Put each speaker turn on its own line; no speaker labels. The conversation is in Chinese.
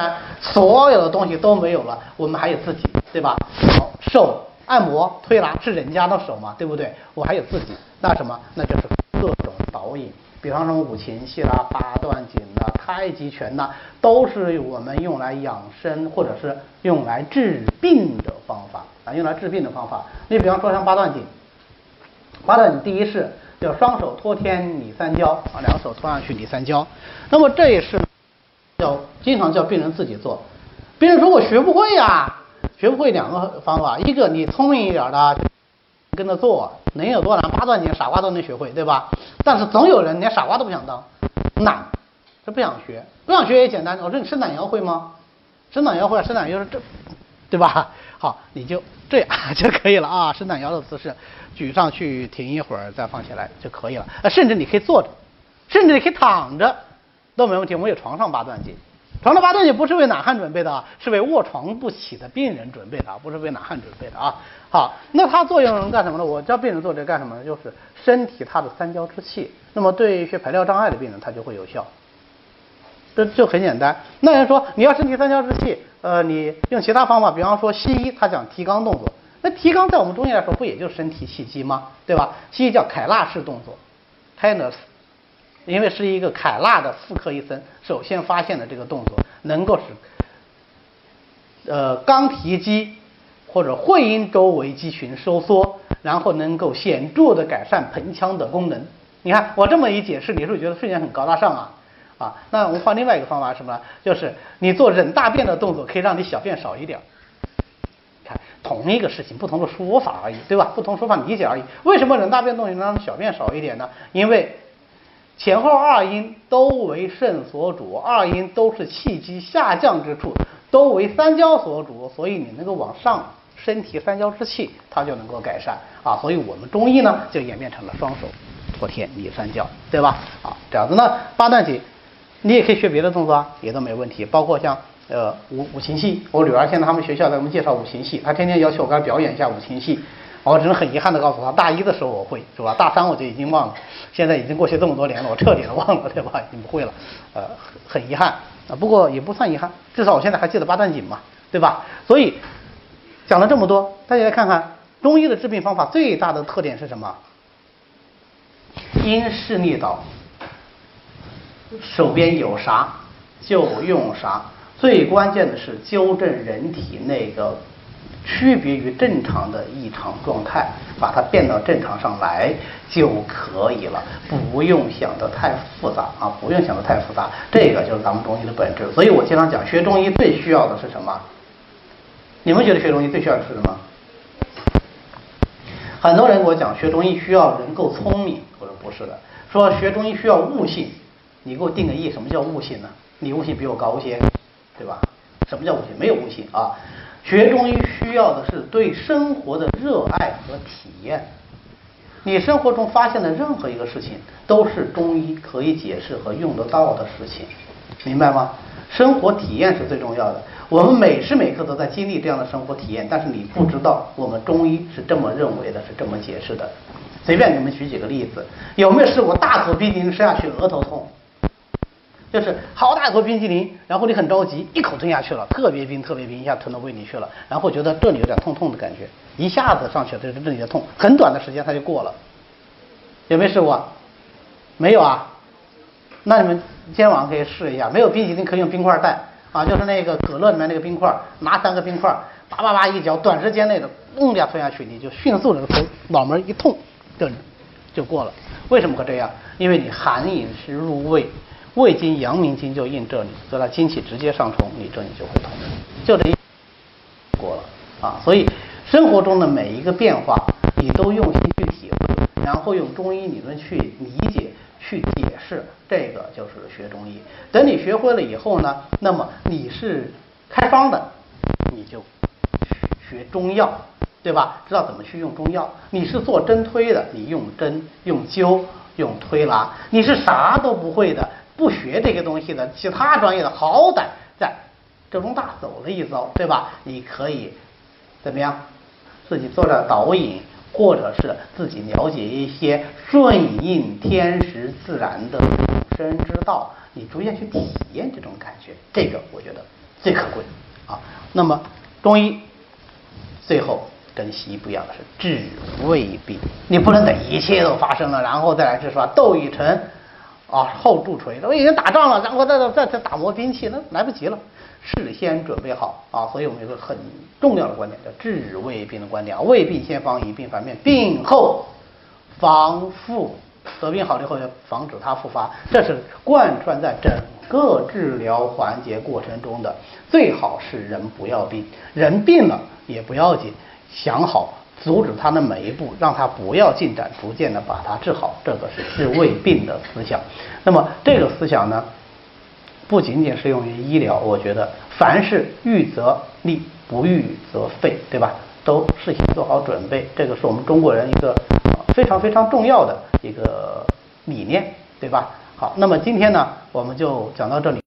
然所有的东西都没有了，我们还有自己，对吧？好，手按摩推拿是人家的手嘛，对不对？我还有自己，那什么？那就是各种导引，比方说五禽戏啦、八段锦啦、太极拳呐，都是我们用来养生或者是用来治病的方法啊，用来治病的方法。你比方说像八段锦，八段锦第一式叫双手托天理三焦啊，两手托上去理三焦，那么这也是叫经常叫病人自己做。病人说我学不会呀。学不会两个方法，一个你聪明一点的跟着做，能有多难？八段锦傻瓜都能学会，对吧？但是总有人连傻瓜都不想当，懒，他不想学，不想学也简单。我说你伸懒腰会吗？伸懒腰会，伸懒腰是这，对吧？好，你就这样 就可以了啊。伸懒腰的姿势，举上去停一会儿再放下来就可以了。甚至你可以坐着，甚至你可以躺着都没问题。我们有床上八段锦。床上八段锦不是为懒汉准备的啊，是为卧床不起的病人准备的啊，不是为懒汉准备的啊。好，那它作用能干什么呢？我教病人做这干什么呢？就是身体它的三焦之气。那么对一些排尿障碍的病人，它就会有效。这就很简单。那人说你要身体三焦之气，呃，你用其他方法，比方说西医他讲提肛动作，那提肛在我们中医来说不也就是身体气机吗？对吧？西医叫凯纳式动作 k i n e s 因为是一个凯纳的妇科医生首先发现的这个动作，能够使呃肛提肌或者会阴周围肌群收缩，然后能够显著的改善盆腔的功能。你看我这么一解释，你是不是觉得瞬间很高大上啊？啊，那我们换另外一个方法什么呢？就是你做忍大便的动作，可以让你小便少一点。看同一个事情，不同的说法而已，对吧？不同说法理解而已。为什么忍大便动作能让小便少一点呢？因为前后二阴都为肾所主，二阴都是气机下降之处，都为三焦所主，所以你能够往上，身体三焦之气它就能够改善啊。所以我们中医呢就演变成了双手托天理三焦，对吧？啊，这样子呢，八段锦你也可以学别的动作啊，也都没问题，包括像呃五五禽戏，我女儿现在他们学校给我们介绍五禽戏，她天天要求我给她表演一下五禽戏。我只能很遗憾的告诉他，大一的时候我会，是吧？大三我就已经忘了，现在已经过去这么多年了，我彻底的忘了，对吧？已经不会了，呃，很遗憾啊。不过也不算遗憾，至少我现在还记得八段锦嘛，对吧？所以讲了这么多，大家来看看中医的治病方法最大的特点是什么？因势利导，手边有啥就用啥，最关键的是纠正人体那个。区别于正常的异常状态，把它变到正常上来就可以了，不用想的太复杂啊，不用想的太复杂，这个就是咱们中医的本质。所以我经常讲，学中医最需要的是什么？你们觉得学中医最需要的是什么？很多人给我讲，学中医需要人够聪明，我说不是的，说学中医需要悟性，你给我定个义，什么叫悟性呢？你悟性比我高些，对吧？什么叫悟性？没有悟性啊。学中医需要的是对生活的热爱和体验。你生活中发现的任何一个事情，都是中医可以解释和用得到的事情，明白吗？生活体验是最重要的。我们每时每刻都在经历这样的生活体验，但是你不知道，我们中医是这么认为的，是这么解释的。随便你们举几个例子，有没有试过大口冰淇淋吃下去额头痛？就是好大一口冰淇淋，然后你很着急，一口吞下去了，特别冰，特别冰，一下吞到胃里去了，然后觉得这里有点痛痛的感觉，一下子上去了，就是这里的痛，很短的时间它就过了。有没有试过？没有啊？那你们今天晚上可以试一下，没有冰淇淋可以用冰块代啊，就是那个可乐里面那个冰块，拿三个冰块，叭叭叭一嚼，短时间内的嗡一下吞下去，你就迅速的从脑门一痛，就就过了。为什么会这样？因为你含饮食入胃。胃经、阳明经就印这里，所以它精气直接上冲，你这里就会痛，就这一过了啊。所以生活中的每一个变化，你都用心去体会，然后用中医理论去理解、去解释，这个就是学中医。等你学会了以后呢，那么你是开方的，你就学中药，对吧？知道怎么去用中药。你是做针推的，你用针、用灸、用推拿。你是啥都不会的。不学这个东西的，其他专业的好歹在浙中大走了一遭，对吧？你可以怎么样？自己做点导引，或者是自己了解一些顺应天时自然的生之道，你逐渐去体验这种感觉。这个我觉得最可贵啊。那么中医最后跟西医不一样的是治未病，你不能等一切都发生了然后再来治，是吧？窦以辰啊后铸锤，我已经打仗了，然后再再再再打磨兵器，那来不及了。事先准备好啊，所以我们有个很重要的观点，叫治未病的观点。未病先防，以病反面，病后防复。得病好了以后要防止它复发，这是贯穿在整个治疗环节过程中的。最好是人不要病，人病了也不要紧，想好阻止他的每一步，让他不要进展，逐渐的把它治好，这个是治未病的思想。那么这个思想呢？不仅仅适用于医疗，我觉得凡是预则立，不预则废，对吧？都事先做好准备，这个是我们中国人一个非常非常重要的一个理念，对吧？好，那么今天呢，我们就讲到这里。